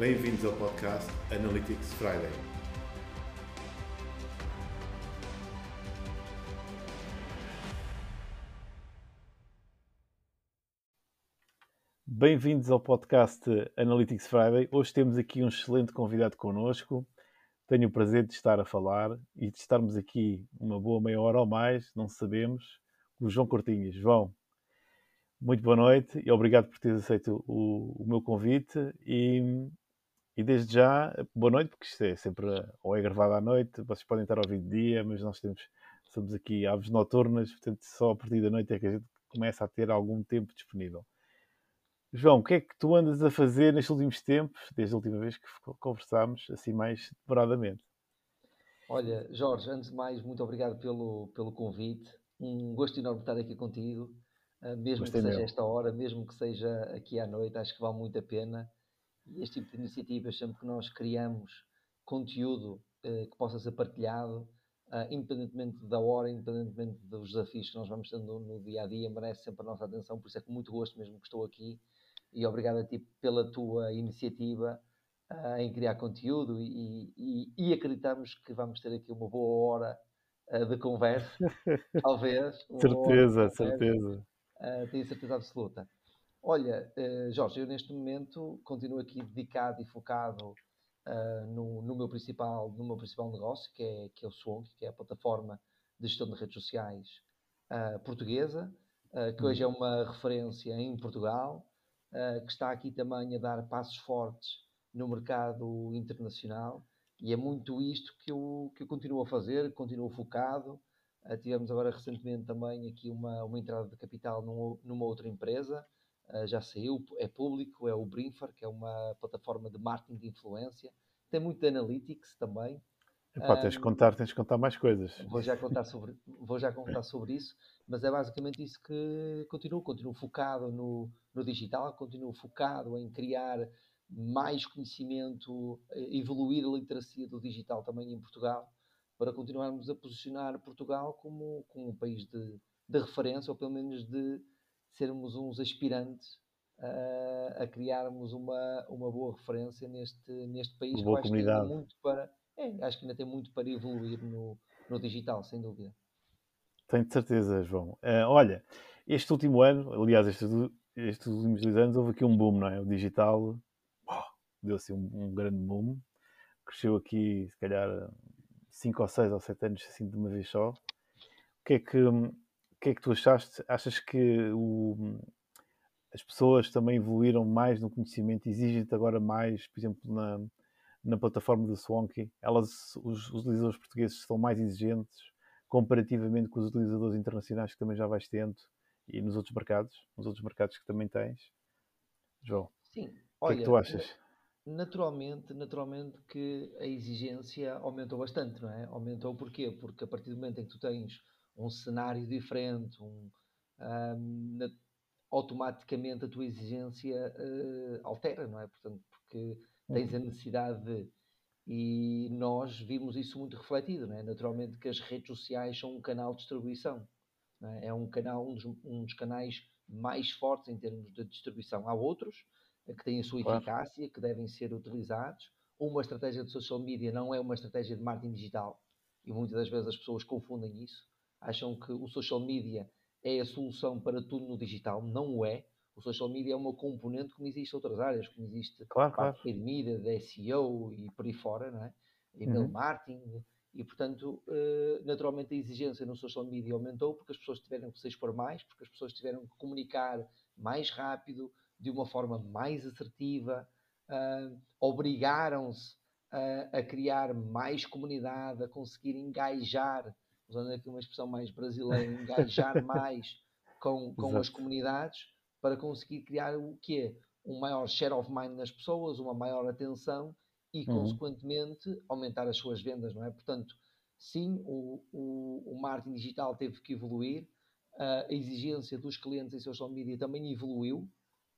Bem-vindos ao podcast Analytics Friday. Bem-vindos ao podcast Analytics Friday. Hoje temos aqui um excelente convidado connosco. Tenho o prazer de estar a falar e de estarmos aqui uma boa meia hora ou mais, não sabemos, com o João Cortinhas. João, muito boa noite e obrigado por teres aceito o, o meu convite e, e, desde já, boa noite, porque isto é sempre, ou é gravado à noite, vocês podem estar a ouvir de dia, mas nós temos, somos aqui aves noturnas, portanto só a partir da noite é que a gente começa a ter algum tempo disponível. João, o que é que tu andas a fazer nestes últimos tempos, desde a última vez que conversámos, assim mais demoradamente? Olha, Jorge, antes de mais, muito obrigado pelo, pelo convite. Um gosto enorme estar aqui contigo. Ah, mesmo Gostei que seja meu. esta hora, mesmo que seja aqui à noite, acho que vale muito a pena. Este tipo de iniciativas, sempre que nós criamos conteúdo uh, que possa ser partilhado, uh, independentemente da hora, independentemente dos desafios que nós vamos tendo no dia a dia, merece sempre a nossa atenção. Por isso é com muito gosto mesmo que estou aqui. E obrigado a ti pela tua iniciativa uh, em criar conteúdo e, e, e, acreditamos que vamos ter aqui uma boa hora de conversa, talvez. certeza, certeza. Uh, tenho certeza absoluta. Olha, uh, Jorge, eu neste momento continuo aqui dedicado e focado uh, no, no, meu principal, no meu principal negócio, que é, que é o Swonk, que é a plataforma de gestão de redes sociais portuguesa, que hoje é uhum. uma referência em Portugal, que está aqui também a dar passos fortes no mercado internacional. E é muito isto que eu, que eu continuo a fazer, continuo focado, Uh, tivemos agora recentemente também aqui uma, uma entrada de capital num, numa outra empresa, uh, já saiu, é público, é o Brinfer, que é uma plataforma de marketing de influência, tem muito de analytics também. Epá, tens de contar, tens de contar mais coisas. Vou já contar sobre, vou já contar sobre isso, mas é basicamente isso que continuo, continuo focado no, no digital, continuo focado em criar mais conhecimento, eh, evoluir a literacia do digital também em Portugal para continuarmos a posicionar Portugal como, como um país de, de referência, ou pelo menos de sermos uns aspirantes a, a criarmos uma, uma boa referência neste, neste país. Uma boa comunidade. Muito para, é, acho que ainda tem muito para evoluir no, no digital, sem dúvida. Tenho de certeza, João. Uh, olha, este último ano, aliás, estes, estes últimos dois anos, houve aqui um boom, não é? O digital oh, deu-se um, um grande boom. Cresceu aqui, se calhar, 5 ou 6 ou 7 anos assim de uma vez só. O que é que, o que, é que tu achaste? Achas que o, as pessoas também evoluíram mais no conhecimento? Exigem-te agora mais, por exemplo, na, na plataforma do Swanky? Elas, os, os utilizadores portugueses são mais exigentes comparativamente com os utilizadores internacionais que também já vais tendo e nos outros mercados, nos outros mercados que também tens? João, Sim. o que é que tu achas? naturalmente, naturalmente que a exigência aumentou bastante, não é? Aumentou porquê? Porque a partir do momento em que tu tens um cenário diferente, um, um, na, automaticamente a tua exigência uh, altera, não é? Portanto, porque tens a uhum. necessidade de. E nós vimos isso muito refletido, não é? Naturalmente que as redes sociais são um canal de distribuição, é? é? um canal, um dos, um dos canais mais fortes em termos de distribuição. Há outros, que têm a sua claro. eficácia, que devem ser utilizados. Uma estratégia de social media não é uma estratégia de marketing digital e muitas das vezes as pessoas confundem isso. Acham que o social media é a solução para tudo no digital. Não o é. O social media é uma componente como existe outras áreas, como existe claro, claro. de pirâmide, de SEO e por aí fora, não é? E-mail uhum. marketing. E, portanto, eh, naturalmente a exigência no social media aumentou porque as pessoas tiveram que se expor mais, porque as pessoas tiveram que comunicar mais rápido, de uma forma mais assertiva, uh, obrigaram-se a, a, criar mais comunidade, a conseguir engajar, usando aqui uma expressão mais brasileira, engajar mais com, com as comunidades para conseguir criar o que é um maior share of mind nas pessoas, uma maior atenção e, uhum. consequentemente, aumentar as suas vendas, não é? Portanto, sim, o, o, o marketing digital teve que evoluir, a exigência dos clientes em social media também evoluiu,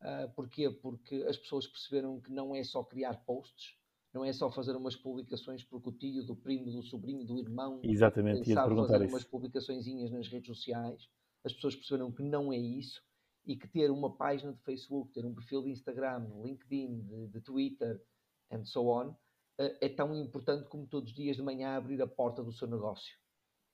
Uh, porquê? Porque as pessoas perceberam que não é só criar posts, não é só fazer umas publicações porque o tio, do primo, do sobrinho, do irmão Exatamente, eh, sabe fazer isso. umas publicações nas redes sociais. As pessoas perceberam que não é isso e que ter uma página de Facebook, ter um perfil de Instagram, LinkedIn, de, de Twitter and so on, uh, é tão importante como todos os dias de manhã abrir a porta do seu negócio.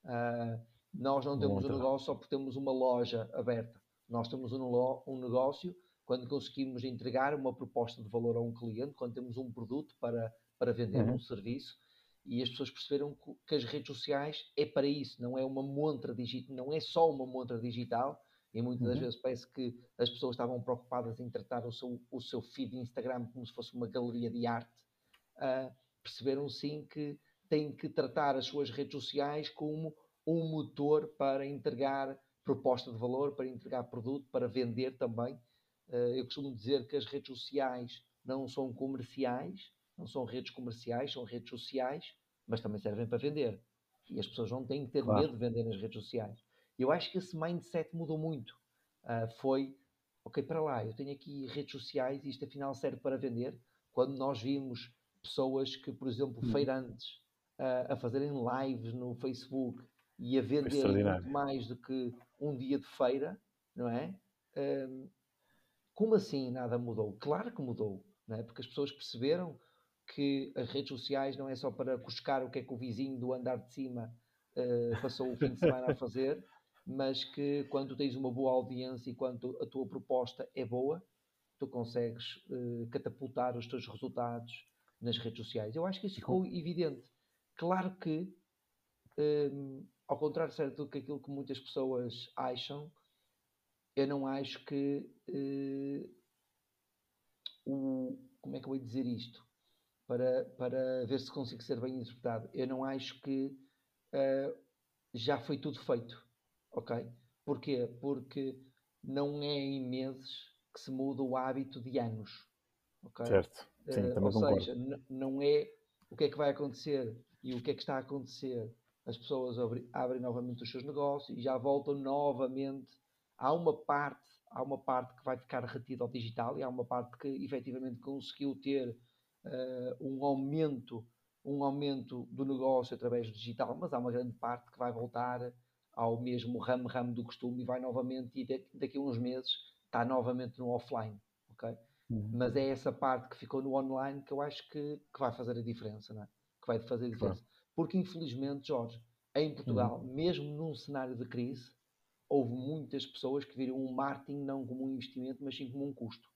Uh, nós não temos um negócio só porque temos uma loja aberta. Nós temos um, um negócio quando conseguimos entregar uma proposta de valor a um cliente, quando temos um produto para, para vender, uhum. um serviço, e as pessoas perceberam que as redes sociais é para isso, não é uma montra digital, não é só uma montra digital, e muitas das uhum. vezes parece que as pessoas estavam preocupadas em tratar o seu, o seu feed Instagram como se fosse uma galeria de arte. Uh, perceberam sim que têm que tratar as suas redes sociais como um motor para entregar proposta de valor, para entregar produto, para vender também. Uh, eu costumo dizer que as redes sociais não são comerciais, não são redes comerciais, são redes sociais, mas também servem para vender. E as pessoas não têm que ter claro. medo de vender nas redes sociais. Eu acho que esse mindset mudou muito. Uh, foi, ok, para lá, eu tenho aqui redes sociais e isto afinal serve para vender. Quando nós vimos pessoas que, por exemplo, uhum. feirantes uh, a fazerem lives no Facebook e a vender muito mais do que um dia de feira, não é? Uh, como assim nada mudou? Claro que mudou, não é? Porque as pessoas perceberam que as redes sociais não é só para buscar o que é que o vizinho do andar de cima uh, passou o fim de semana a fazer, mas que quando tens uma boa audiência e quando a tua proposta é boa, tu consegues uh, catapultar os teus resultados nas redes sociais. Eu acho que isso ficou evidente. Claro que, um, ehm, ao contrário certo, do que aquilo que muitas pessoas acham, eu não acho que uh, o. Como é que eu vou dizer isto? Para, para ver se consigo ser bem interpretado. Eu não acho que uh, já foi tudo feito ok? Porquê? Porque não é em meses que se muda o hábito de anos, ok? Certo, sim, uh, também Ou concordo. seja, não é o que é que vai acontecer e o que é que está a acontecer. As pessoas abrem, abrem novamente os seus negócios e já voltam novamente. Há uma parte, há uma parte que vai ficar retida ao digital e há uma parte que efetivamente conseguiu ter uh, um aumento um aumento do negócio através do digital, mas há uma grande parte que vai voltar ao mesmo ramo-ramo do costume e vai novamente, e daqui a uns meses está novamente no offline, ok? Uhum. Mas é essa parte que ficou no online que eu acho que, que vai fazer a diferença, não é? Que vai fazer a diferença. Porque infelizmente, Jorge, em Portugal, uhum. mesmo num cenário de crise, houve muitas pessoas que viram o marketing não como um investimento, mas sim como um custo.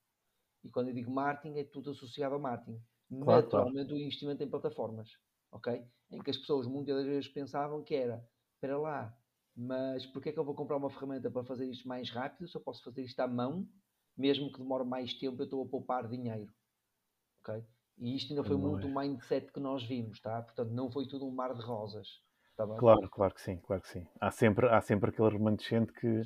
E quando eu digo marketing, é tudo associado a marketing. Claro, Naturalmente, claro. o investimento em plataformas, ok? Em que as pessoas muitas das vezes pensavam que era, espera lá, mas porquê é que eu vou comprar uma ferramenta para fazer isto mais rápido se eu posso fazer isto à mão, mesmo que demore mais tempo, eu estou a poupar dinheiro. Ok? E isto ainda foi não muito é. o mindset que nós vimos, tá? Portanto, não foi tudo um mar de rosas. Tá claro, claro que sim, claro que sim. Há sempre, há sempre aquele remanescente que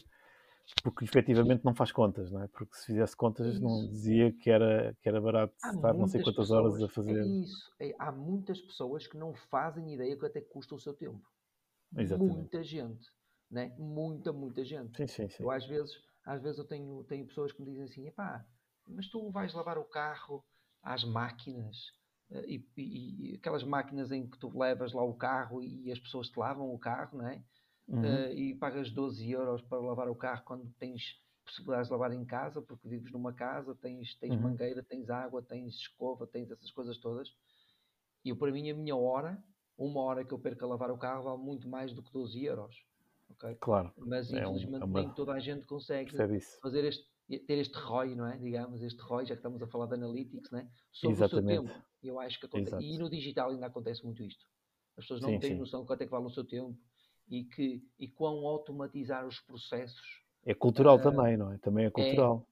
porque efetivamente não faz contas, não é? Porque se fizesse contas é não dizia que era, que era barato há estar não sei quantas pessoas, horas a fazer. É isso. É, há muitas pessoas que não fazem ideia que até custa o seu tempo. Exatamente. Muita gente né? Muita, muita gente. Sim, sim, sim. Eu às vezes, às vezes eu tenho, tenho pessoas que me dizem assim, epá, mas tu vais lavar o carro às máquinas e, e, e, aquelas máquinas em que tu levas lá o carro e as pessoas te lavam o carro, não é? Uhum. Uh, e pagas 12 euros para lavar o carro quando tens possibilidades de lavar em casa, porque vives numa casa, tens, tens uhum. mangueira, tens água, tens escova, tens essas coisas todas. E eu, para mim, a minha hora, uma hora que eu perco a lavar o carro, vale muito mais do que 12 euros ok? Claro. Mas é infelizmente um, é nem toda a gente consegue fazer este, ter este ROI, não é? Digamos, este ROI, já que estamos a falar de analytics, não é? Sobre Exatamente. o seu tempo. Eu acho que acontece. E no digital ainda acontece muito isto. As pessoas não sim, têm sim. noção de quanto é que vale o seu tempo e, que, e quão automatizar os processos. É cultural uh, também, não é? Também é cultural.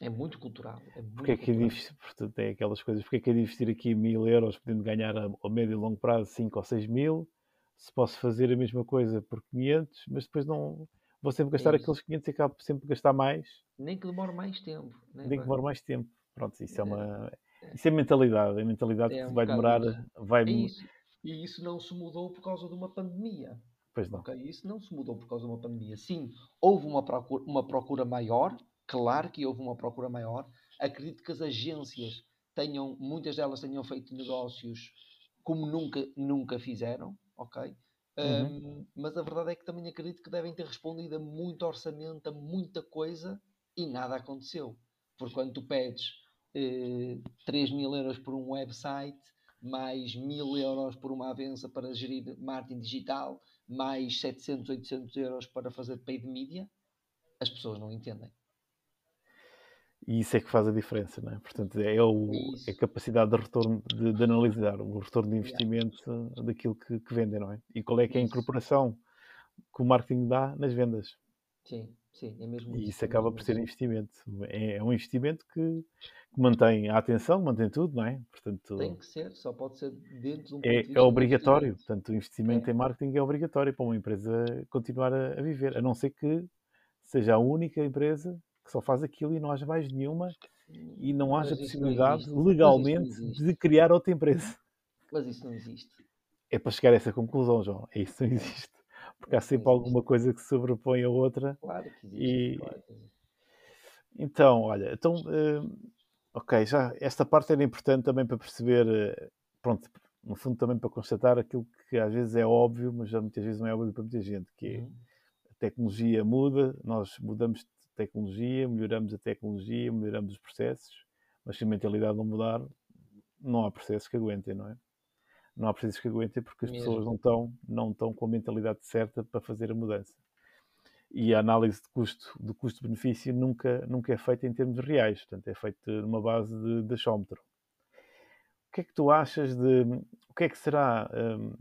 É, é muito cultural. É muito porque é que é difícil, portanto, é aquelas coisas, porque é que é investir aqui mil euros podendo ganhar a, a médio e longo prazo 5 ou 6 mil se posso fazer a mesma coisa por 500, mas depois não vou sempre gastar é aqueles 500 e acabo sempre por gastar mais. Nem que demore mais tempo. Né? Nem que demore mais tempo. Pronto, isso é, é uma. É. Isso é mentalidade. É mentalidade é que um vai demorar. Vai... É isso. E isso não se mudou por causa de uma pandemia. Pois não. Okay? Isso não se mudou por causa de uma pandemia. Sim, houve uma procura, uma procura maior. Claro que houve uma procura maior. Acredito que as agências tenham, muitas delas tenham feito negócios como nunca, nunca fizeram ok? Uhum. Um, mas a verdade é que também acredito que devem ter respondido a muito orçamento, a muita coisa e nada aconteceu. Porque quando tu pedes eh, 3 mil euros por um website, mais 1000 euros por uma avença para gerir marketing digital, mais 700, 800 euros para fazer paid media, as pessoas não entendem. E isso é que faz a diferença, não é? Portanto, é, o, é a capacidade de retorno, de, de, analisar o retorno de investimento yeah. daquilo que, que, vendem, não é? E qual é que é a incorporação que o marketing dá nas vendas. Sim, sim, é mesmo E isso. isso acaba por ser investimento. É, é um investimento que, que, mantém a atenção, mantém tudo, não é? Portanto, Tem que ser, só pode ser dentro de um É, é obrigatório, portanto, o investimento é. em marketing é obrigatório para uma empresa continuar a, a viver, a não ser que seja a única empresa que só faz aquilo e não haja mais nenhuma e não haja possibilidade não legalmente de criar outra empresa. Mas isso não existe. É para chegar a essa conclusão, João. É isso não existe. Porque há sempre alguma coisa que se sobrepõe a outra. Claro que existe. E... Claro que existe. Então, olha, então, uh, ok, já esta parte era importante também para perceber, uh, pronto, no fundo também para constatar aquilo que às vezes é óbvio, mas já muitas vezes não é óbvio para muita gente, que é, uhum. a tecnologia muda, nós mudamos tecnologia, melhoramos a tecnologia, melhoramos os processos, mas se a mentalidade não mudar, não há processos que aguentem, não é? Não há processos que aguentem porque as Mesmo. pessoas não estão, não estão com a mentalidade certa para fazer a mudança. E a análise de custo, de custo-benefício nunca, nunca é feita em termos reais, portanto é feita numa base de, de achómetro. O que é que tu achas de. O que é que será. Um,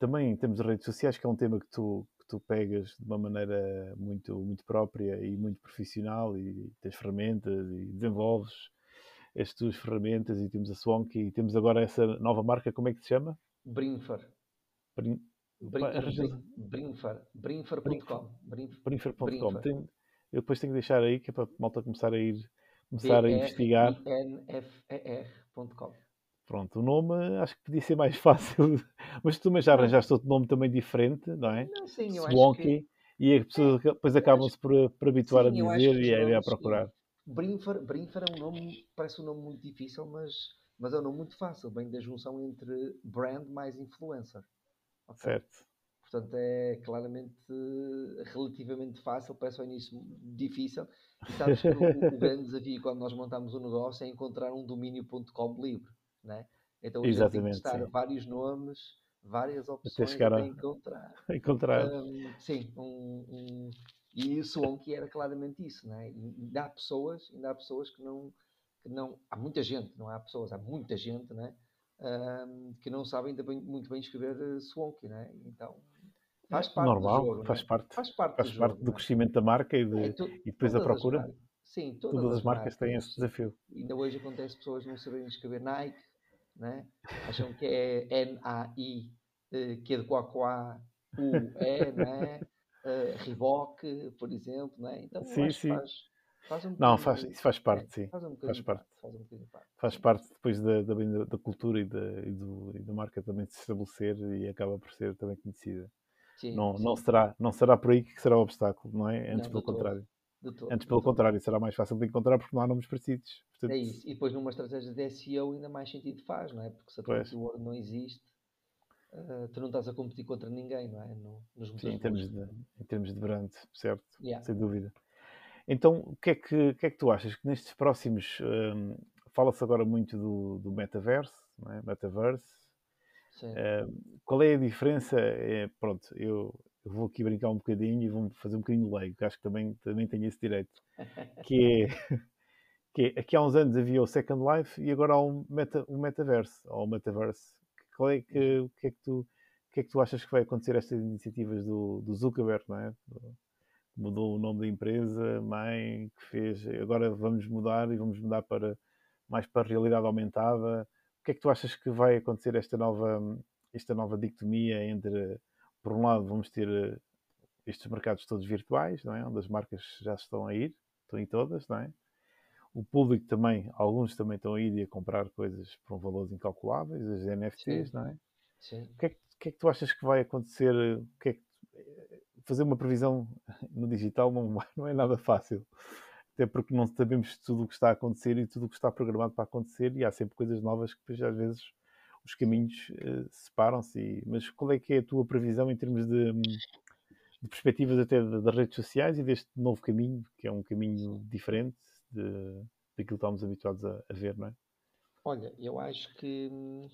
também em termos de redes sociais, que é um tema que tu, tu pegas de uma maneira muito, muito própria e muito profissional e tens ferramentas e desenvolves as tuas ferramentas e temos a Swank e temos agora essa nova marca, como é que se chama? Brinfer. Brin... Brinfer. Brinfer.com. Brinfer.com. Eu depois tenho que deixar aí que é para a malta começar a ir começar a investigar. nfer.com. Pronto, o nome acho que podia ser mais fácil, mas tu também já arranjaste outro nome também diferente, não é? Não, sim, eu Swonky, acho que... e as pessoas depois acabam-se por, por habituar sim, a dizer e a, a procurar. Brinfer, Brinfer é um nome, parece um nome muito difícil, mas, mas é um nome muito fácil, bem da junção entre brand mais influencer. Okay? Certo. Portanto, é claramente relativamente fácil, parece ao início difícil. E sabes que o, o grande desafio quando nós montamos um negócio é encontrar um domínio.com livre né? Então gente tem que testar sim. vários nomes, várias opções para a... encontrar. encontrar. Um, sim, um, um... e o Swanky era claramente isso, né? E ainda há pessoas, ainda há pessoas que não, que não, há muita gente, não há pessoas, há muita gente, né? Um, que não sabem bem, muito bem escrever uh, Swanky, né? Então faz parte Normal, do jogo, faz, né? parte, faz parte, faz do, parte jogo, do né? crescimento da marca e, de, é, tu, e depois a procura. Sim, todas, todas as, as marcas, marcas têm esse desafio. Ainda hoje acontece pessoas não saberem escrever Nike, né? acham que é N-A-I, eh, que é de Quaquá, U-E, né? Uh, por exemplo. Né? Então, sim, sim. Faz, faz um não, faz, isso faz parte, é, sim. Faz, um faz parte. Faz, um parte. faz parte depois da, da, da cultura e da, e, do, e da marca também se estabelecer e acaba por ser também conhecida. Sim, não, sim. Não, será, não será por aí que será o obstáculo, não é? Antes não, pelo contrário. Todo, Antes, pelo contrário, será mais fácil de encontrar porque não há nomes parecidos. Portanto... É isso. E depois, numa estratégia de SEO, ainda mais sentido faz, não é? Porque se a keyword não existe, uh, tu não estás a competir contra ninguém, não é? No, nos Sim, em termos, de, em termos de brand, certo? Yeah. Sem dúvida. Então, o que é que, que, é que tu achas? Que nestes próximos. Um, Fala-se agora muito do, do metaverso, não é? Metaverse. Uh, qual é a diferença? É, pronto, eu eu vou aqui brincar um bocadinho e vou fazer um bocadinho de leigo, que acho que também, também tenho esse direito. Que é, que é, aqui há uns anos havia o Second Life e agora há um, meta, um metaverse, ou um metaverse. Qual é que, o que é que tu que é que tu achas que vai acontecer estas iniciativas do, do Zuckerberg, não é? Mudou o nome da empresa, mãe, que fez, agora vamos mudar e vamos mudar para mais para a realidade aumentada. O que é que tu achas que vai acontecer esta nova, esta nova dicotomia entre por um lado, vamos ter uh, estes mercados todos virtuais, não é? Onde as marcas já estão a ir, estão em todas, não é? O público também, alguns também estão a ir e a comprar coisas por um valores incalculáveis, as NFTs, Sim. não é? Sim. O que é, que, que é, que tu achas que vai acontecer? O que é que, fazer uma previsão no digital não, não é nada fácil. Até porque não sabemos tudo o que está a acontecer e tudo o que está programado para acontecer e há sempre coisas novas que depois às vezes os caminhos uh, separam-se. Mas qual é que é a tua previsão em termos de, de perspectivas até das redes sociais e deste novo caminho, que é um caminho diferente de, daquilo que estamos habituados a, a ver, não é? Olha, eu acho que hum,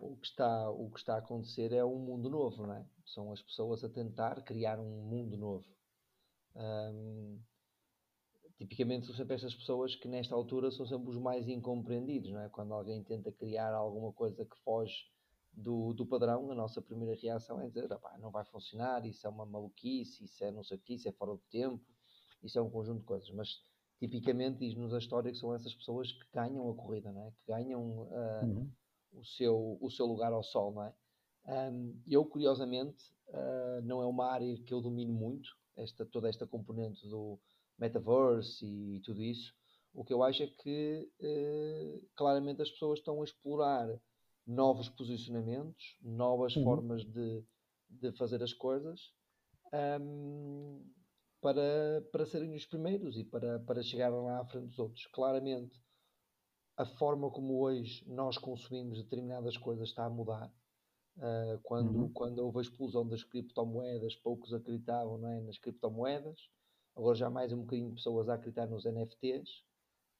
o que está, o que está a acontecer é um mundo novo, não é? São as pessoas a tentar criar um mundo novo. Hum, tipicamente são sempre estas pessoas que nesta altura são sempre os mais incompreendidos, não é? Quando alguém tenta criar alguma coisa que foge do, do padrão, a nossa primeira reação é dizer, não vai funcionar, isso é uma maluquice, isso é não sei o que, isso é fora do tempo, isso é um conjunto de coisas, mas tipicamente diz-nos a história que são essas pessoas que ganham a corrida, não é? Que ganham uh, uhum. o, seu, o seu lugar ao sol, não é? Um, eu, curiosamente, uh, não é uma área que eu domino muito, esta, toda esta componente do metaverse e tudo isso. O que eu acho é que uh, claramente as pessoas estão a explorar novos posicionamentos, novas uhum. formas de, de fazer as coisas um, para, para serem os primeiros e para, para chegarem lá à frente dos outros. Claramente, a forma como hoje nós consumimos determinadas coisas está a mudar. Uh, quando, uhum. quando houve a explosão das criptomoedas, poucos acreditavam não é, nas criptomoedas. Agora já mais um bocadinho de pessoas a acreditar nos NFTs.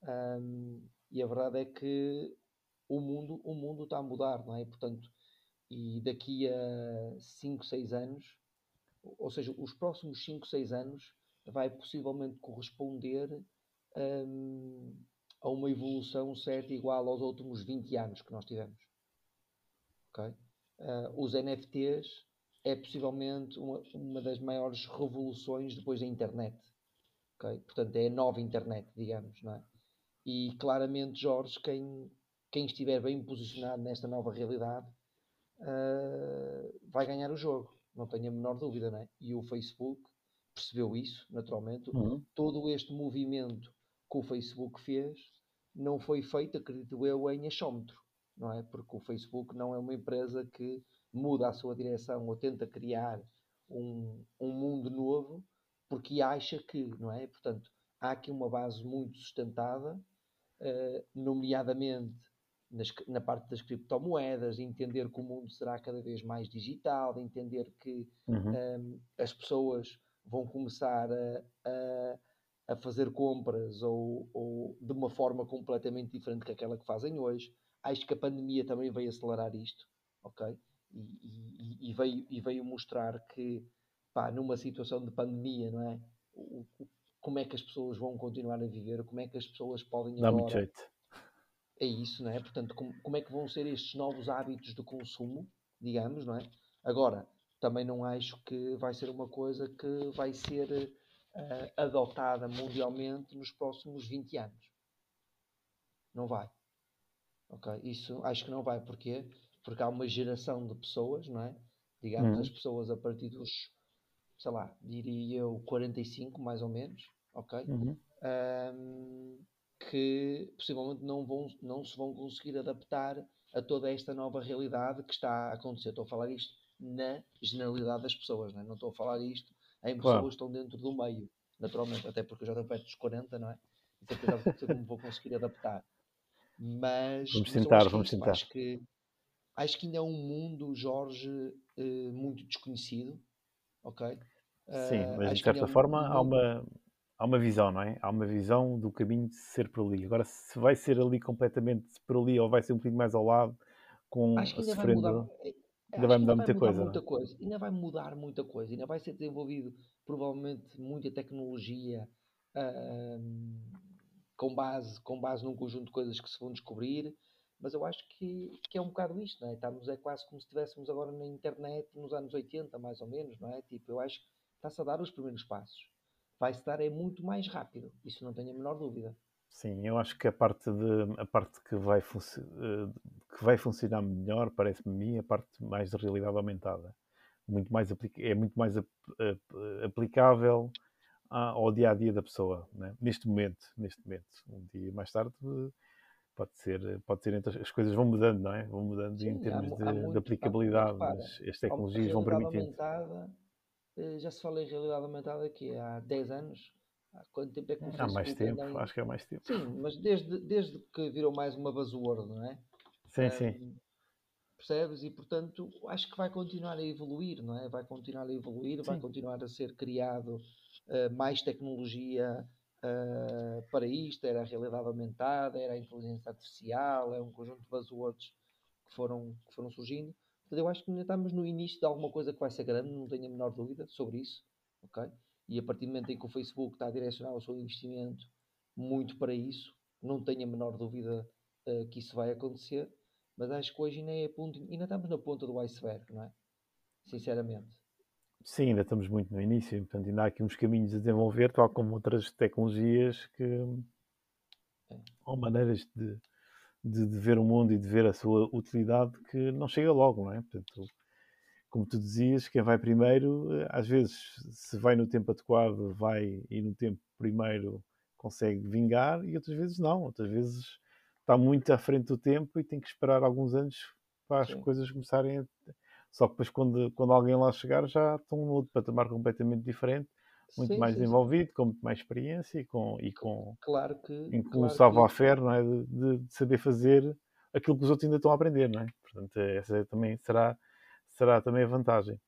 Um, e a verdade é que o mundo, o mundo está a mudar, não é? Portanto, e daqui a 5, 6 anos, ou seja, os próximos 5, 6 anos, vai possivelmente corresponder um, a uma evolução certa igual aos últimos 20 anos que nós tivemos. Okay? Uh, os NFTs é possivelmente uma, uma, das maiores revoluções depois da internet. Okay? Portanto, é a nova internet, digamos. Não é? E claramente, Jorge, quem, quem estiver bem posicionado nesta nova realidade uh, vai ganhar o jogo, não tenho a menor dúvida, não é? E o Facebook percebeu isso, naturalmente. Uhum. Todo este movimento que o Facebook fez não foi feito, acredito eu, em achómetro, não é? Porque o Facebook não é uma empresa que muda a sua direção ou tenta criar um, um mundo novo porque acha que, não é? Portanto, há aqui uma base muito sustentada, uh, nomeadamente nas, na parte das criptomoedas, entender que o mundo será cada vez mais digital, entender que uhum. um, as pessoas vão começar a, a, a fazer compras ou, ou, de uma forma completamente diferente que aquela que fazem hoje. Acho que a pandemia também veio acelerar isto, ok? E, e, e veio, e veio mostrar que, pá, numa situação de pandemia, não é? O, o, como é que as pessoas vão continuar a viver, como é que as pessoas podem Dá agora... muito jeito é isso, não é? Portanto, como, como, é que vão ser estes novos hábitos de consumo, digamos, não é? Agora, também não acho que vai ser uma coisa que vai ser uh, adotada mundialmente nos próximos 20 anos. Não vai. Ok? Isso acho que não vai. Porquê? Porque há uma geração de pessoas, não é? Digamos, uhum. as pessoas a partir dos, sei lá, diria eu 45 mais ou menos, ok? Uhum. Um, que possivelmente não, vão, não se vão conseguir adaptar a toda esta nova realidade que está a acontecer. Estou a falar isto na generalidade das pessoas, não, é? não estou a falar isto em pessoas claro. que estão dentro do meio, naturalmente, até porque eu já estou perto dos 40, não é? Então eu já sei como vou conseguir adaptar. Mas vamos tentar, vamos tentar. Acho que, acho que ainda é um mundo, Jorge, eh, muito desconhecido, ok? Sim, eh, mas de certa forma há uma, há uma visão, não é? Há uma visão do caminho de ser por ali. Agora, se vai ser ali completamente por ali ou vai ser um bocadinho mais ao lado, com acho que ainda sofrendo, vai mudar, eh, ainda vai mudar, muita, mudar coisa, muita coisa. Ainda vai mudar muita coisa. Ainda vai ser desenvolvido provavelmente muita tecnologia uh, com, base, com base num conjunto de coisas que se vão descobrir. Mas eu acho que, que é um bocado isto, não é? Estamos, é quase como se estivéssemos agora na internet nos anos 80, mais ou menos, não é? Tipo, eu acho que está-se a dar os primeiros passos vai-se dar é muito mais rápido. Isso não tenho a menor dúvida. Sim, eu acho que a parte, de, a parte que, vai eh, que vai funcionar melhor, parece-me a mim, a parte mais de realidade aumentada. Muito mais é muito mais aplicável ao dia a dia da pessoa, né? neste momento, neste momento. Um dia mais tarde pode ser, pode ser as coisas vão mudando, não é? Vão mudando Sim, em termos há, de, há muito, de, aplicabilidade, mas as tecnologias vão permitindo. Aumentada, eh, já se fala em realidade aumentada aqui há 10 anos. Há quanto tempo é que Há mais tempo, em... acho que há mais tempo. Sim, mas desde, desde que virou mais uma buzzword, não é? Sim, um, sim. Percebes? E portanto acho que vai continuar a evoluir, não é? Vai continuar a evoluir, sim. vai continuar a ser criado uh, mais tecnologia uh, para isto, era a realidade aumentada, era a inteligência artificial, é um conjunto de buzzwords que foram, que foram surgindo. Portanto, eu acho que ainda estamos no início de alguma coisa que vai ser grande, não tenho a menor dúvida sobre isso. ok? E a partir do momento em que o Facebook está a direcionar o seu investimento muito para isso, não tenho a menor dúvida uh, que isso vai acontecer. Mas acho que hoje ainda, é ponto, ainda estamos na ponta do iceberg, não é? Sinceramente. Sim, ainda estamos muito no início, portanto ainda há aqui uns caminhos a desenvolver, tal como outras tecnologias que ou maneiras de, de, de, ver o mundo e de ver a sua utilidade que não chega logo, não é? Portanto, como tu dizias, quem vai primeiro, eh, às vezes, se vai no tempo adequado, vai e no tempo primeiro consegue vingar, e outras vezes não, outras vezes está muito à frente do tempo e tem que esperar alguns anos para as Sim. coisas começarem a só que depois, quando, quando alguém lá chegar, já estão num outro patamar completamente diferente, muito sim, mais sim, envolvido, sim. com muito mais experiência e com, e com, claro que, e com claro um não é? De, de, saber fazer aquilo que os outros ainda estão a aprender. Não é? Portanto, essa também será, será também a vantagem.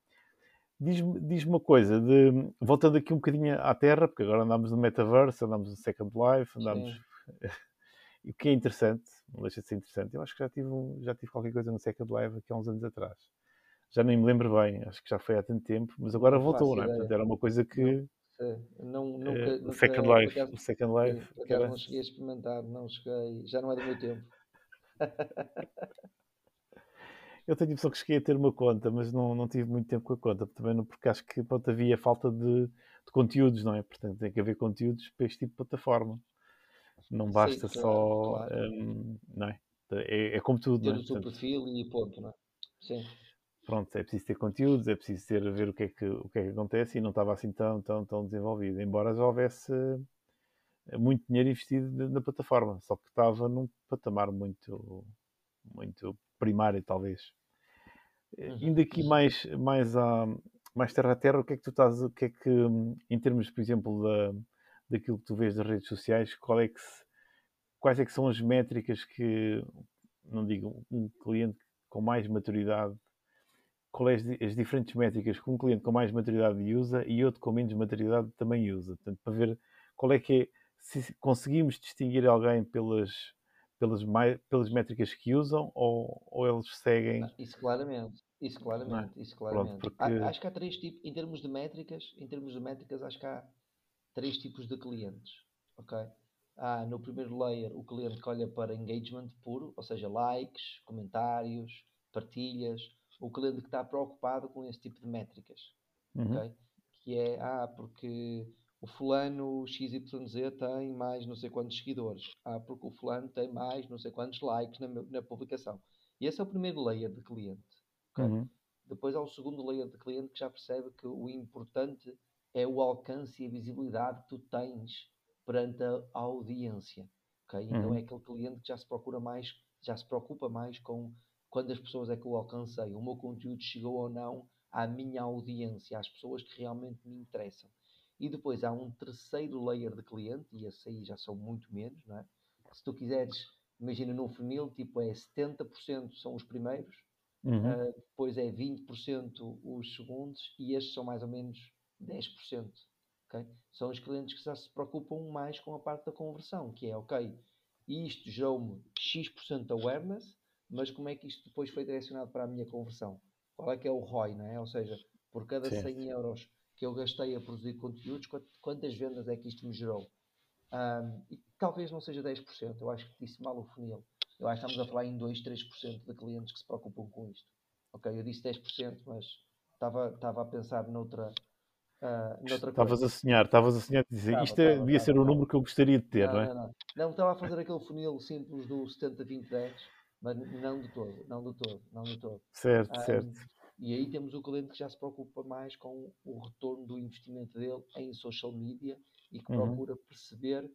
Diz-me diz uma coisa, de, voltando aqui um bocadinho à Terra, porque agora andamos no Metaverse, andamos no Second Life, andamos. e o que é interessante, não deixa de ser interessante, eu acho que já tive, já tive qualquer coisa no Second Life aqui há uns anos atrás já nem me lembro bem, acho que já foi há tanto tempo, mas agora não voltou, não é? Portanto, era uma coisa que. Não, nunca, é, nunca, Second Life, o Second Life. Sim, era... não cheguei a experimentar, não cheguei, já não é do meu tempo. eu tenho a impressão que cheguei a ter uma conta, mas não, não tive muito tempo com a conta, também não, porque acho que pronto, havia falta de, de, conteúdos, não é? Portanto, tem que haver conteúdos para este tipo de plataforma. Não basta Sim, claro, só. Claro. Um, não é? É, é como tudo. Ter não é? o seu perfil e ponto, não é? Sim pronto, é preciso ter conteúdos, é preciso ter, ver o que, é que, o que é que acontece e não estava assim tão, tão, tão desenvolvido, embora já houvesse eh, muito dinheiro investido na plataforma, só que estava num patamar muito, muito primário, talvez. Eh, uhum. Indo aqui mais, mais, a, mais terra a terra, o que é que tu estás, o que é que, em termos, por exemplo, da, daquilo que tu vês das redes sociais, qual é que se, quais é que são as métricas que, não digo, um cliente com mais maturidade quais é as diferentes métricas que um cliente com mais maturidade usa e outro com menos maturidade também usa. Portanto, para ver qual é que é, se conseguimos distinguir alguém pelas, pelas, pelas métricas que usam ou, ou eles seguem. Isso claramente, isso claramente, é? isso claramente. Pronto, porque... Acho que há três tipos, em termos de métricas, em termos de métricas, acho que há três tipos de clientes. Ok? Há no primeiro layer o cliente que olha para engagement puro, ou seja, likes, comentários, partilhas o cliente que está preocupado com esse tipo de métricas. Uhum. Okay? Que é, ah, porque o fulano XYZ tem mais não sei quantos seguidores. Ah, porque o fulano tem mais não sei quantos likes na, na publicação. E esse é o primeiro layer de cliente. Okay? Uhum. Depois há o segundo layer de cliente que já percebe que o importante é o alcance e a visibilidade que tu tens perante a, a audiência. Okay? Então uhum. é aquele cliente que já se procura mais, já se preocupa mais com quantas pessoas é que eu alcancei, o meu conteúdo chegou ou não à minha audiência, às pessoas que realmente me interessam. E depois há um terceiro layer de cliente, e esse aí já são muito menos, não é? Se tu quiseres, imagina num funil, tipo é 70% são os primeiros, uhum. uh, depois é 20% os segundos, e estes são mais ou menos 10%. Okay? São os clientes que já se preocupam mais com a parte da conversão, que é, ok, isto gerou-me X% awareness, mas como é que isto depois foi direcionado para a minha conversão? Qual é que é o ROI, não é? Ou seja, por cada certo. 100 euros que eu gastei a produzir conteúdos, quantas vendas é que isto me gerou? Um, e talvez não seja 10%, eu acho que disse mal o funil. Eu acho que estamos a falar em 2, 3% de clientes que se preocupam com isto. Ok, eu disse 10%, mas estava, estava a pensar noutra, uh, noutra Estavas a sonhar, estavas a sonhar de dizer isto é, devia ser o número que eu gostaria de ter, não, não é? Não, não. não, estava a fazer aquele funil simples do 70, 20, 10 mas não de todo, não de todo, não de todo. Certo, um, certo. E aí temos o cliente que já se preocupa mais com o retorno do investimento dele em social media e que uhum. procura perceber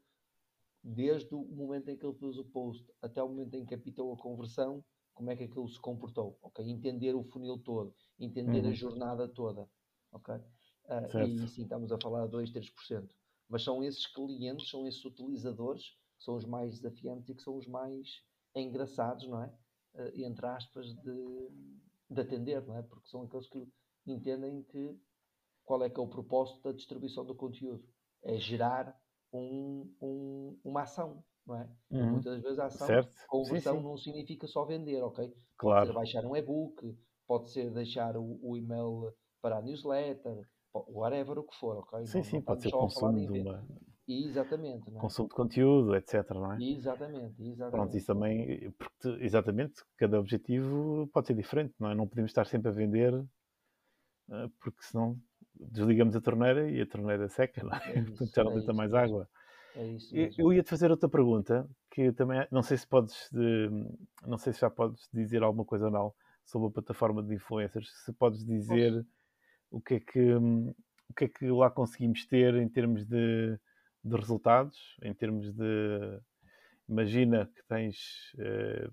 desde o momento em que ele fez o post até o momento em que apitou a conversão, como é que aquilo se comportou, ok? Entender o funil todo, entender uhum. a jornada toda, ok? Uh, e sim, estamos a falar de 2, 3%. Mas são esses clientes, são esses utilizadores, que são os mais desafiantes e que são os mais engraçados, não é? Uh, entre aspas, de, de atender, não é? Porque são aqueles que entendem que qual é que é o propósito da distribuição do conteúdo. É gerar um, um, uma ação, não é? Uhum. Muitas vezes a ação, Certo. Sim, conversão sim. não significa só vender, ok? Pode ser Claro. baixar um e-book, pode ser deixar o, o e-mail para a newsletter, whatever o que for, ok? Sim, Não, sim, não pode ser o consumo de uma, Exatamente, é? consumo de conteúdo, etc, não é? Exatamente, Pronto, exatamente. isso também, porque, te- exatamente, cada objetivo pode ser diferente, não é? Não podemos estar sempre a vender, eh, porque senão desligamos a torneira e a torneira seca, não é? É Portanto, isso, já não é mais água. É isso Eu, mesmo. eu ia-te fazer outra pergunta, que também, não sei se podes, eh, não sei se já podes dizer alguma coisa ou não, sobre a plataforma de influencers, se podes dizer o que é que, hum, o que, é que lá conseguimos ter em termos de, de resultados, em termos de. Imagina que tens eh,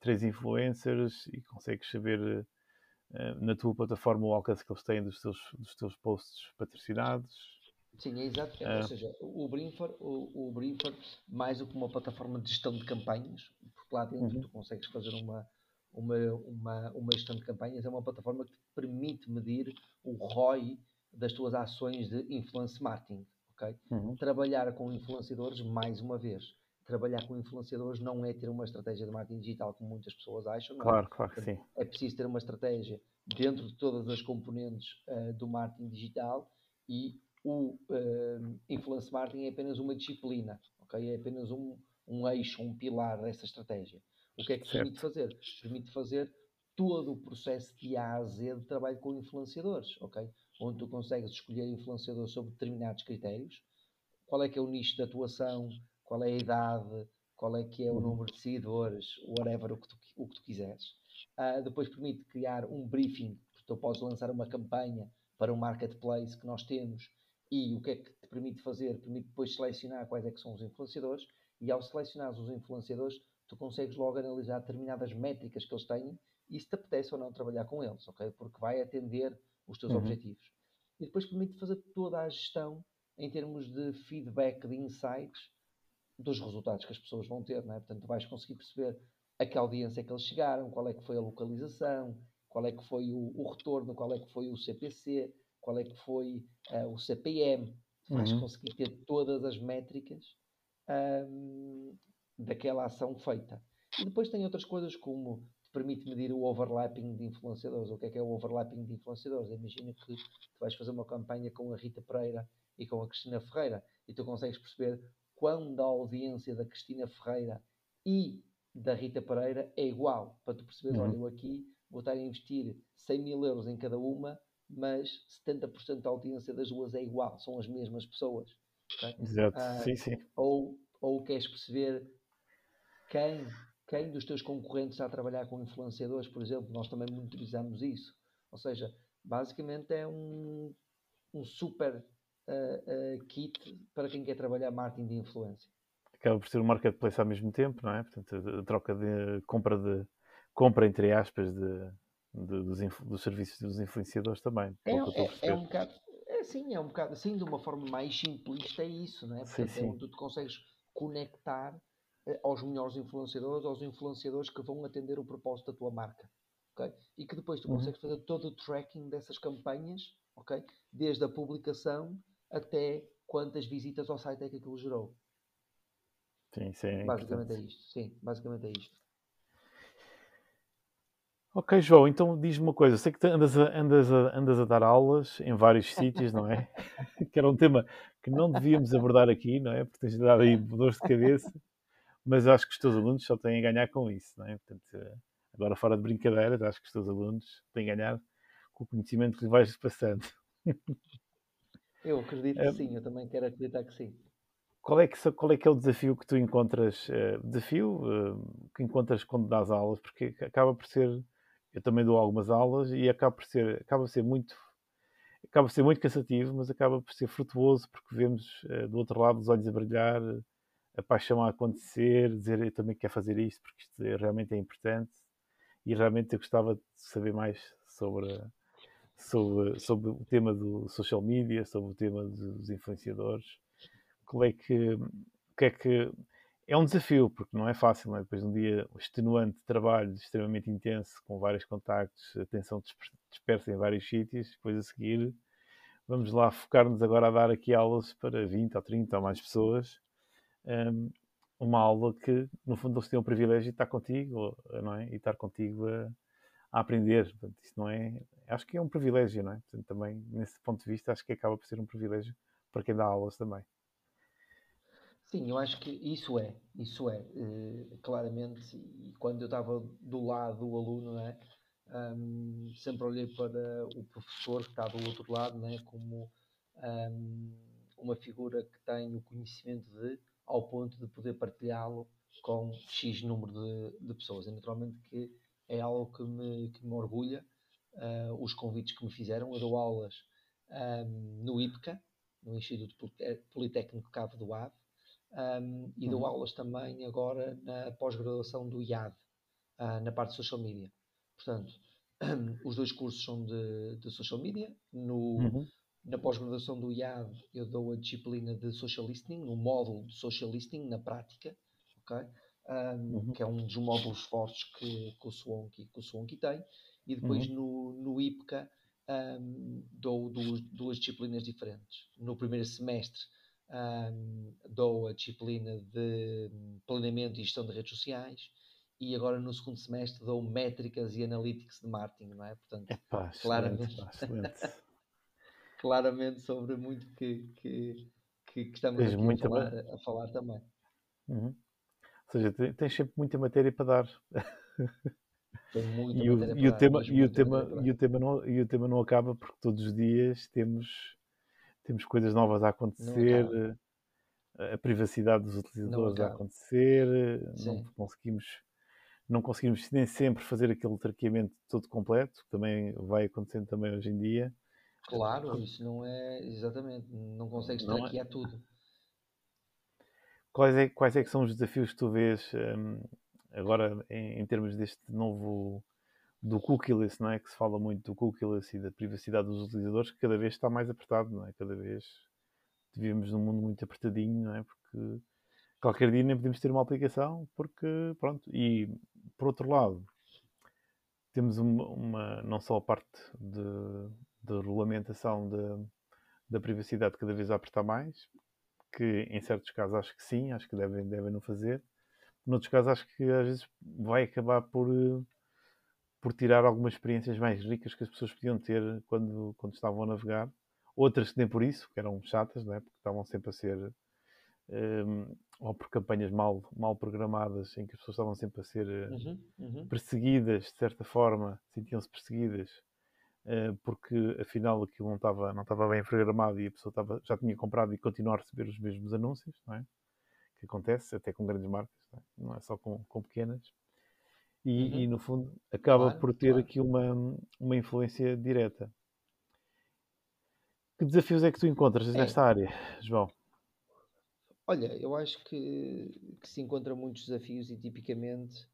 três influencers e consegues saber eh, na tua plataforma o alcance que eles têm dos teus, dos teus posts patrocinados. Sim, é exato. Ah. Ou seja, o Brinfer, o, o Brinfer, mais do que uma plataforma de gestão de campanhas, porque lá dentro Uhum. tu consegues fazer uma, uma, uma, uma gestão de campanhas, é uma plataforma que te permite medir o ROI das tuas ações de influence marketing, ok? Uhum. Trabalhar com influenciadores, mais uma vez, trabalhar com influenciadores não é ter uma estratégia de marketing digital como muitas pessoas acham, não é? Claro, claro que sim. é preciso ter uma estratégia dentro de todas as componentes eh, do marketing digital e o eh, influence marketing é apenas uma disciplina, ok? É apenas um, um eixo, um pilar dessa estratégia. O que é que permite fazer? Permite fazer todo o processo de A a Z de trabalho com influenciadores, ok? Onde tu consegues escolher influenciadores sobre determinados critérios, qual é que é o nicho de atuação, qual é a idade, qual é que é o número de seguidores, whatever o que tu, o que tu quiseres. Ah, depois permite criar um briefing, porque tu podes lançar uma campanha para um marketplace que nós temos e o que é que te permite fazer? Permite depois selecionar quais é que são os influenciadores e ao selecionar os influenciadores tu consegues logo analisar determinadas métricas que eles têm e se te apetece ou não trabalhar com eles, ok? Porque vai atender os teus Uhum. objetivos. E depois permite fazer toda a gestão em termos de feedback, de insights dos resultados que as pessoas vão ter, não é? Portanto, vais conseguir perceber a que audiência é que eles chegaram, qual é que foi a localização, qual é que foi o, o retorno, qual é que foi o CPC, qual é que foi ah, o CPM. Vais Uhum. conseguir ter todas as métricas ahm, daquela ação feita. E depois tem outras coisas como permite medir o overlapping de influenciadores. O que é que é o overlapping de influenciadores? Imagina que tu vais fazer uma campanha com a Rita Pereira e com a Cristina Ferreira e tu consegues perceber quando a audiência da Cristina Ferreira e da Rita Pereira é igual. Para tu perceberes, Uhum. olha, eu aqui vou estar a investir 100 mil euros em cada uma, mas 70% da audiência das duas é igual, são as mesmas pessoas. ok? Exato. Ah, sim, sim. ou, ou queres perceber quem, quem dos teus concorrentes está a trabalhar com influenciadores, por exemplo, nós também monitorizamos isso. Ou seja, basicamente é um, um super ah, ah, kit para quem quer trabalhar marketing de influência. acaba por ser um marketplace ao mesmo tempo, não é? Portanto, a troca de compra de compra entre aspas de, de- dos, dos serviços dos influenciadores também. É, é, é um bocado, é sim, é um bocado, assim, de uma forma mais simplista é isso, não é? Sim, Portanto, é sim. onde tu te consegues conectar aos melhores influenciadores, aos influenciadores que vão atender o propósito da tua marca, ok? E que depois tu Uhum. consegues fazer todo o tracking dessas campanhas, ok? Desde a publicação até quantas visitas ao site é que aquilo gerou. Sim, isso é basicamente é isto, sim, basicamente é isto. Ok, João, então diz-me uma coisa. Eu sei que tu andas a, andas, a, andas a dar aulas em vários sítios, não é? que era um tema que não devíamos abordar aqui, não é? Porque tens dado aí dores de cabeça. Mas acho que os teus alunos só têm a ganhar com isso, não é? Portanto, agora fora de brincadeiras, acho que os teus alunos têm a ganhar com o conhecimento que lhe vais passando. Eu acredito É. que sim, eu também quero acreditar que sim. Qual é que, qual é que é o desafio que tu encontras, eh, desafio eh, que encontras quando dás aulas? Porque acaba por ser, eu também dou algumas aulas e acaba por ser, acaba por ser muito, acaba por ser muito cansativo, mas acaba por ser frutuoso porque vemos eh, do outro lado os olhos a brilhar, a paixão a acontecer, dizer eu também quero fazer isto porque isto é- realmente é importante e realmente eu gostava de saber mais sobre, sobre, sobre o tema do social media, sobre o tema dos influenciadores qual é que, que é que é um desafio, porque não é fácil, não é? depois de um dia extenuante de trabalho extremamente intenso, com vários contactos, atenção disper- dispersa em vários sítios, depois a seguir vamos lá focar-nos agora a dar aqui aulas para 20 ou 30 ou mais pessoas. Um, uma aula que, no fundo, eles têm o privilégio de estar contigo, não é? E estar contigo a, a aprender. Portanto, isso não é. Acho que é um privilégio, não é? Portanto, também, nesse ponto de vista, acho que acaba por ser um privilégio para quem dá aulas também. Sim, eu acho que isso é, isso é, uh, claramente, e quando eu estava do lado do aluno, né, um, sempre olhei para o professor que está do outro lado né, como um, uma figura que tem o conhecimento de, ao ponto de poder partilhá-lo com X número de, de, pessoas. E naturalmente que é algo que me, que me orgulha, uh, os convites que me fizeram. Eu dou aulas um, no IPCA, no Instituto Politécnico Cabo do Ave, um, e dou uhum. aulas também agora na pós-graduação do IAD, uh, na parte de social media. Portanto, os dois cursos são de, de social media. No, uhum. Na pós-graduação do IAD, eu dou a disciplina de social listening, o módulo de social listening na prática, okay? um, uhum. que é um dos módulos fortes que, que o Swonky, que o Swonky tem. E depois uhum. no, no IPCA um, dou duas, duas disciplinas diferentes. No primeiro semestre um, dou a disciplina de planeamento e gestão de redes sociais e agora no segundo semestre dou métricas e analytics de marketing, não é? Portanto, Epá, claramente, claramente sobre muito que, que, que, que estamos aqui a falar, a falar, também. Uhum. Ou seja, tens sempre muita matéria para dar. e o, e o tema e o tema e o tema não e o tema não acaba porque todos os dias temos temos coisas novas a acontecer, eh, a privacidade dos utilizadores a acontecer, eh, não conseguimos, não conseguimos nem sempre fazer aquele traqueamento todo completo, que também vai acontecendo também hoje em dia. Claro, isso não é exatamente, não consegues não é traquear é... tudo. Quais é, quais é que são os desafios que tu vês um, agora em, em termos deste novo do cookieless, não é? Que se fala muito do cookieless e da privacidade dos utilizadores, que cada vez está mais apertado, não é? Cada vez vivemos num mundo muito apertadinho, não é? Porque qualquer dia nem podemos ter uma aplicação, porque, pronto. E, por outro lado, temos uma, uma não só a parte de, de regulamentação de, da privacidade cada vez a apertar mais, que em certos casos acho que sim, acho que devem, devem não fazer. Noutros casos acho que às vezes vai acabar por por tirar algumas experiências mais ricas que as pessoas podiam ter quando, quando estavam a navegar. Outras que nem por isso, que eram chatas, não é? porque estavam sempre a ser. Um, ou por campanhas mal, mal programadas, em que as pessoas estavam sempre a ser eh, uhum, uhum. perseguidas, de certa forma, sentiam-se perseguidas, porque afinal aquilo não estava, não estava bem programado e a pessoa estava, já tinha comprado e continuar a receber os mesmos anúncios, não é? Que acontece até com grandes marcas, não é, não é só com, com pequenas e, uhum. e no fundo acaba claro, por ter claro. aqui uma, uma influência direta. Que desafios é que tu encontras é. nesta área, João? Olha, eu acho que, que se encontra muitos desafios e tipicamente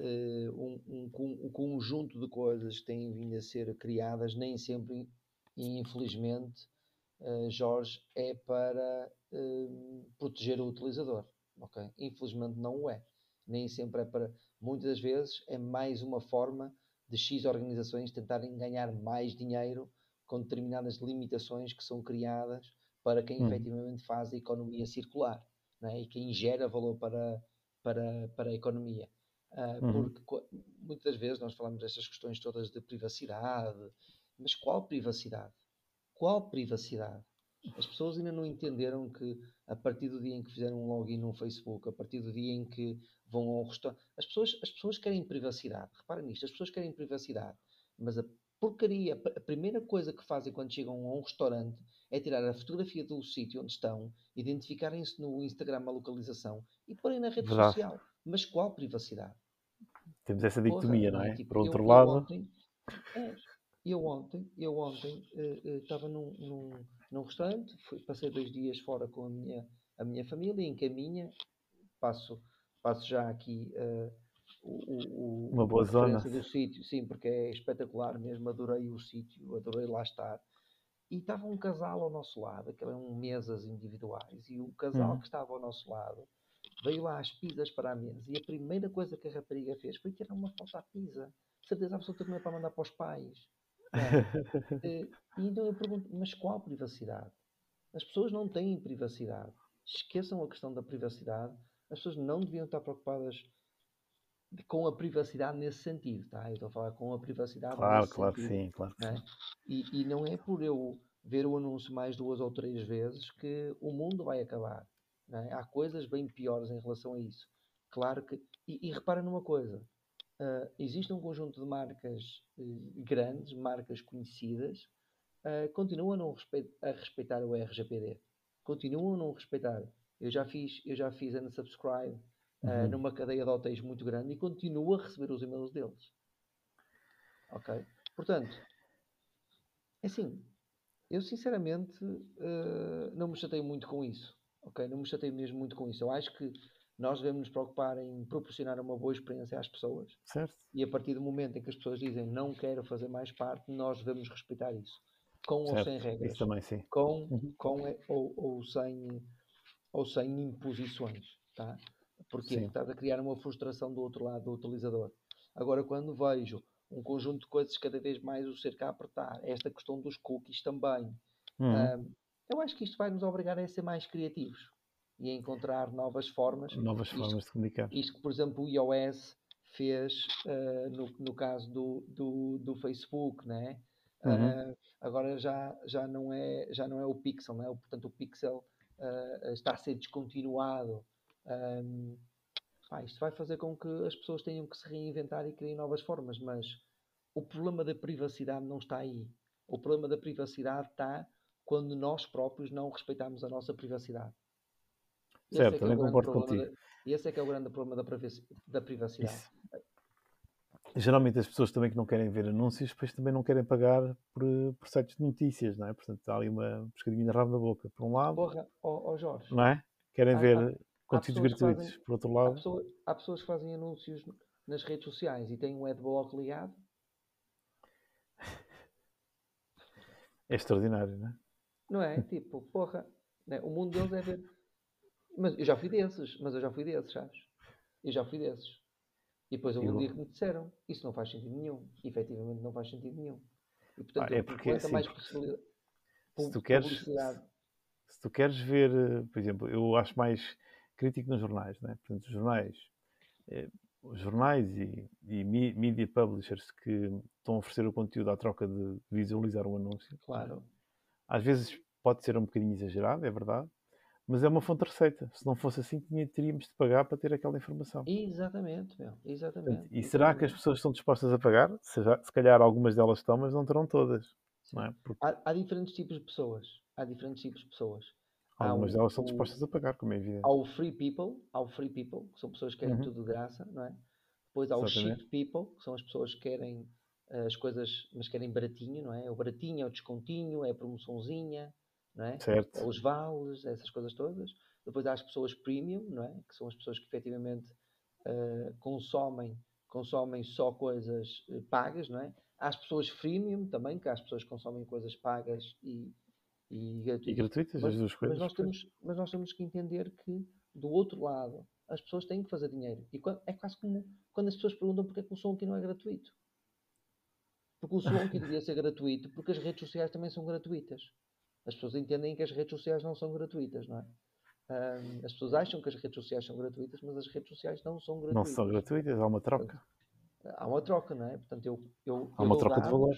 um, um, um, conjunto de coisas que têm vindo a ser criadas nem sempre, e infelizmente, uh, Jorge, é para uh, proteger o utilizador. Okay? Infelizmente não o é. Nem sempre é para muitas das vezes é mais uma forma de X organizações tentarem ganhar mais dinheiro com determinadas limitações que são criadas para quem hum. efetivamente faz a economia circular né? e quem gera valor para, para, para a economia. Uh, uhum. Porque muitas vezes nós falamos destas questões todas de privacidade, mas qual privacidade? Qual privacidade? As pessoas ainda não entenderam que a partir do dia em que fizeram um login no Facebook, a partir do dia em que vão a um restaurante, as pessoas, as pessoas querem privacidade. Reparem nisto, as pessoas querem privacidade, mas a porcaria, a primeira coisa que fazem quando chegam a um restaurante é tirar a fotografia do sítio onde estão, identificarem-se no Instagram a localização e porem na rede Verdade. social. Mas qual privacidade? Temos essa dicotomia, não é? Tipo, Por outro eu, lado. Eu ontem, é, eu ontem, eu ontem uh, uh, estava num, num num restaurante, fui, passei dois dias fora com a minha, a minha família, em caminha, passo, passo já aqui uh, o, o, uma boa zona do sítio, sim, porque é espetacular mesmo, adorei o sítio, adorei lá estar. E estava um casal ao nosso lado, que eram mesas individuais, e o casal uhum. que estava ao nosso lado veio lá as pizzas para a mesa, e a primeira coisa que a rapariga fez foi tirar uma foto à pizza. Certeza absoluta que não é para mandar para os pais. Eh, e então eu pergunto, mas qual privacidade? As pessoas não têm privacidade. Esqueçam a questão da privacidade. As pessoas não deviam estar preocupadas com a privacidade nesse sentido, tá? Eu estou a falar com a privacidade Claro, nesse claro sentido. sim, claro que é? sim. E, e não é por eu ver o anúncio mais duas ou três vezes que o mundo vai acabar. É? Há coisas bem piores em relação a isso. Claro que. E, e repara numa coisa: ah, existe um conjunto de marcas eh, grandes, marcas conhecidas, ah, continuam a, não respeit- a respeitar o RGPD. Continuam a não respeitar. Eu já fiz, eu já fiz unsubscribe ah, Uhum. numa cadeia de hotéis muito grande e continuo a receber os e-mails deles. Ok? Portanto, é assim, eu sinceramente eh, não me chatei muito com isso. Ok? Não me chatei mesmo muito com isso. Eu acho que nós devemos nos preocupar em proporcionar uma boa experiência às pessoas Certo? e a partir do momento em que as pessoas dizem não quero fazer mais parte, nós devemos respeitar isso. Com ou Certo. sem regras. Isso também sim. Com, Uhum. com ou, ou, sem, ou sem imposições. Tá? Porquê? Sim. Porque estás a criar uma frustração do outro lado do utilizador. Agora, quando vejo um conjunto de coisas cada vez mais o cerca a apertar, esta questão dos cookies também, Uhum. ahm, eu acho que isto vai nos obrigar a ser mais criativos e a encontrar novas formas. Novas isto- formas de comunicar. Isto que, por exemplo, o iOS fez ah, no, no caso do, do, do Facebook, né? Uhum. Ah, agora já, já, não é, já não é o Pixel, né? portanto o Pixel ah, está a ser descontinuado. Ahm, pá, isto vai fazer com que as pessoas tenham que se reinventar e criem novas formas, mas o problema da privacidade não está aí. O problema da privacidade está quando nós próprios não respeitamos a nossa privacidade. Esse Certo, é o também concordo contigo. da- esse é que é o grande problema da, privaci- da privacidade. Isso. Geralmente as pessoas também que não querem ver anúncios, depois também não querem pagar por, por sites de notícias, não é? Portanto, há ali uma pescadinha de rabo na boca, por um lado, Porra, ó ó Jorge, não é? Querem Há- ver há- conteúdos pessoas gratuitos, fazem- por outro há, lado. pessoa- há pessoas que fazem anúncios nas redes sociais e têm o adblock ligado. É extraordinário, não é? Não é? Tipo, porra, né? o mundo deles é ver. Mas eu já fui desses, mas eu já fui desses, sabes? Eu já fui desses. E depois houve um dia que me disseram, isso não faz sentido nenhum. Efetivamente não faz sentido nenhum. E portanto, Ah, é porque, assim, mais possibilidade, Se tu queres, publicidade. se tu queres ver, eh, por exemplo, eu acho mais crítico nos jornais, não é? Portanto, os jornais, eh, os jornais e, e media publishers que estão a oferecer o conteúdo à troca de visualizar um anúncio, Claro. Às vezes pode ser um bocadinho exagerado, é verdade, mas é uma fonte de receita. Se não fosse assim, teríamos de pagar para ter aquela informação. Exatamente, meu. Exatamente. e será que as pessoas estão dispostas a pagar? Se, se calhar algumas delas estão, mas não terão todas. Não é? Porque Há, há diferentes tipos de pessoas. Há diferentes tipos de pessoas. Algumas o- delas são o- dispostas a pagar, como é evidente. Há o free people, há o free people, que são pessoas que querem Uhum. tudo de graça, não é? Depois há o Exatamente. cheap people, que são as pessoas que querem as coisas, mas querem baratinho, não é? O baratinho, é o descontinho, é a promoçãozinha, não é? Certo. É os vales, essas coisas todas. Depois há as pessoas premium, não é? Que são as pessoas que efetivamente eh, consomem, consomem só coisas eh, pagas, não é? Há as pessoas freemium também, que há as pessoas que consomem coisas pagas e, e E gratuitas. gratuitas, Mas, as duas mas coisas. nós pois. temos, mas nós temos que entender que, do outro lado, as pessoas têm que fazer dinheiro. E é quase como quando as pessoas perguntam porque é que o som aqui não é gratuito. Porque o som aqui devia ser gratuito, porque as redes sociais também são gratuitas. As pessoas entendem que as redes sociais não são gratuitas, não é? As pessoas acham que as redes sociais são gratuitas, mas as redes sociais não são Não gratuitas. são gratuitas, há uma troca. Há uma troca, não é? Portanto, eu, eu, Há eu uma dou troca de dados, valor.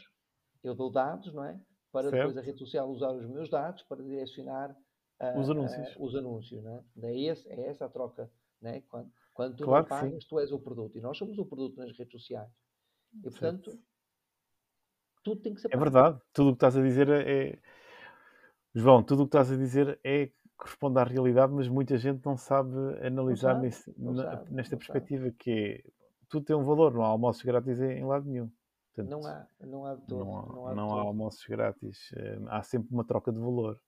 eu dou dados, não é? Para depois a Certo. rede social usar os meus dados para direcionar ah, Os anúncios. os anúncios, não é? É, esse, é essa a troca, né? Quando, quando tu Claro não que pagas, tu és o produto. E nós somos o produto nas redes sociais. E, Certo. Tudo tem que ser É verdade. Tudo o que estás a dizer é. é- João, tudo o que estás a dizer é corresponde à realidade, mas muita gente não sabe analisar sabe, nesse- não na- sabe, nesta não sabe. perspectiva que é tudo tem um valor, não há almoços grátis em, em lado nenhum. Portanto, Não há, não há de todo. não há, Não há, não há almoços grátis. eh, Há sempre uma troca de valor.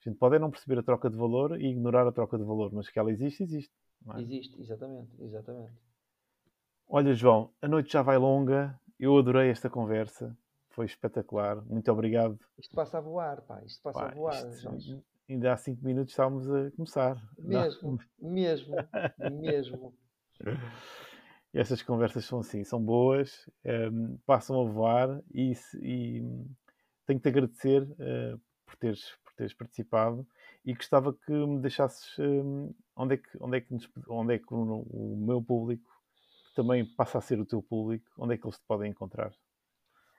A gente pode é não perceber a troca de valor e ignorar a troca de valor, mas que ela existe, existe. não é? Existe, exatamente, exatamente. Olha, João, a noite já vai longa. Eu adorei esta conversa. Foi espetacular. Muito obrigado. Isto passa a voar, pá. Isto passa Pá, a voar. isto- ainda há 5 minutos estávamos a começar. Não? Mesmo, mesmo, mesmo. E essas conversas são assim, são boas, um, passam a voar e, e tenho que te agradecer uh, por, teres, por teres participado e gostava que me deixasses um, onde é que, onde é que, nos, onde é que o, o, meu público também passa a ser o teu público, onde é que eles te podem encontrar?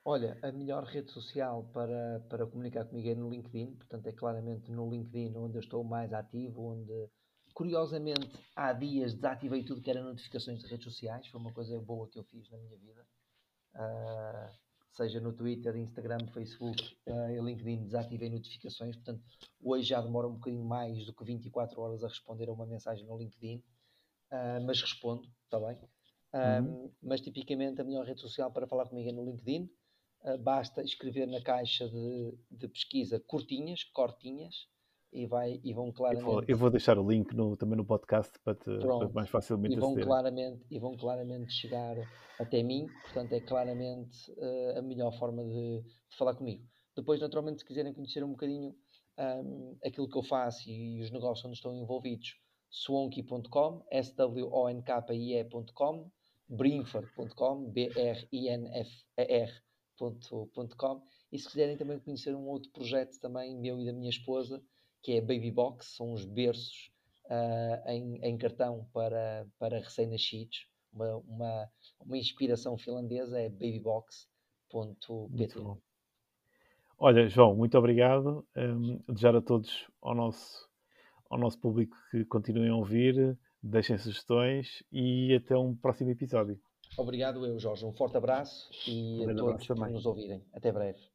Olha, a melhor rede social para, para comunicar comigo é no LinkedIn, portanto é claramente no LinkedIn onde eu estou mais ativo, onde curiosamente há dias desativei tudo que era notificações de redes sociais, foi uma coisa boa que eu fiz na minha vida. Uh, seja no Twitter, Instagram, Facebook uh, e LinkedIn, desativei notificações, portanto hoje já demora um bocadinho mais do que 24 horas a responder a uma mensagem no LinkedIn, uh, mas respondo, está bem? Uhum. Mas tipicamente a melhor rede social para falar comigo é no LinkedIn. Uh, basta escrever na caixa de, de, pesquisa curtinhas, cortinhas, e, vai, e vão claramente. Eu vou, eu vou deixar o link no, também no podcast para, te, para mais facilmente e vão claramente E vão claramente chegar até mim, portanto é claramente uh, a melhor forma de, de, falar comigo. Depois, naturalmente, se quiserem conhecer um bocadinho um, aquilo que eu faço e, e os negócios onde estão envolvidos, swonky.com, s-w-o-n-k-i-e.com, brinfer.com, b-r-i-n-f-e-r.com e se quiserem também conhecer um outro projeto também meu e da minha esposa, que é Baby Box, são os berços uh, em, em, cartão para, para recém-nascidos, uma, uma, uma, inspiração finlandesa é babybox.pt. Olha, João, muito obrigado. Um, desejar a todos, ao nosso, ao nosso público que continuem a ouvir, deixem sugestões e até um próximo episódio. Obrigado, eu, Jorge. Um forte abraço e um a todos por nos ouvirem. Até breve.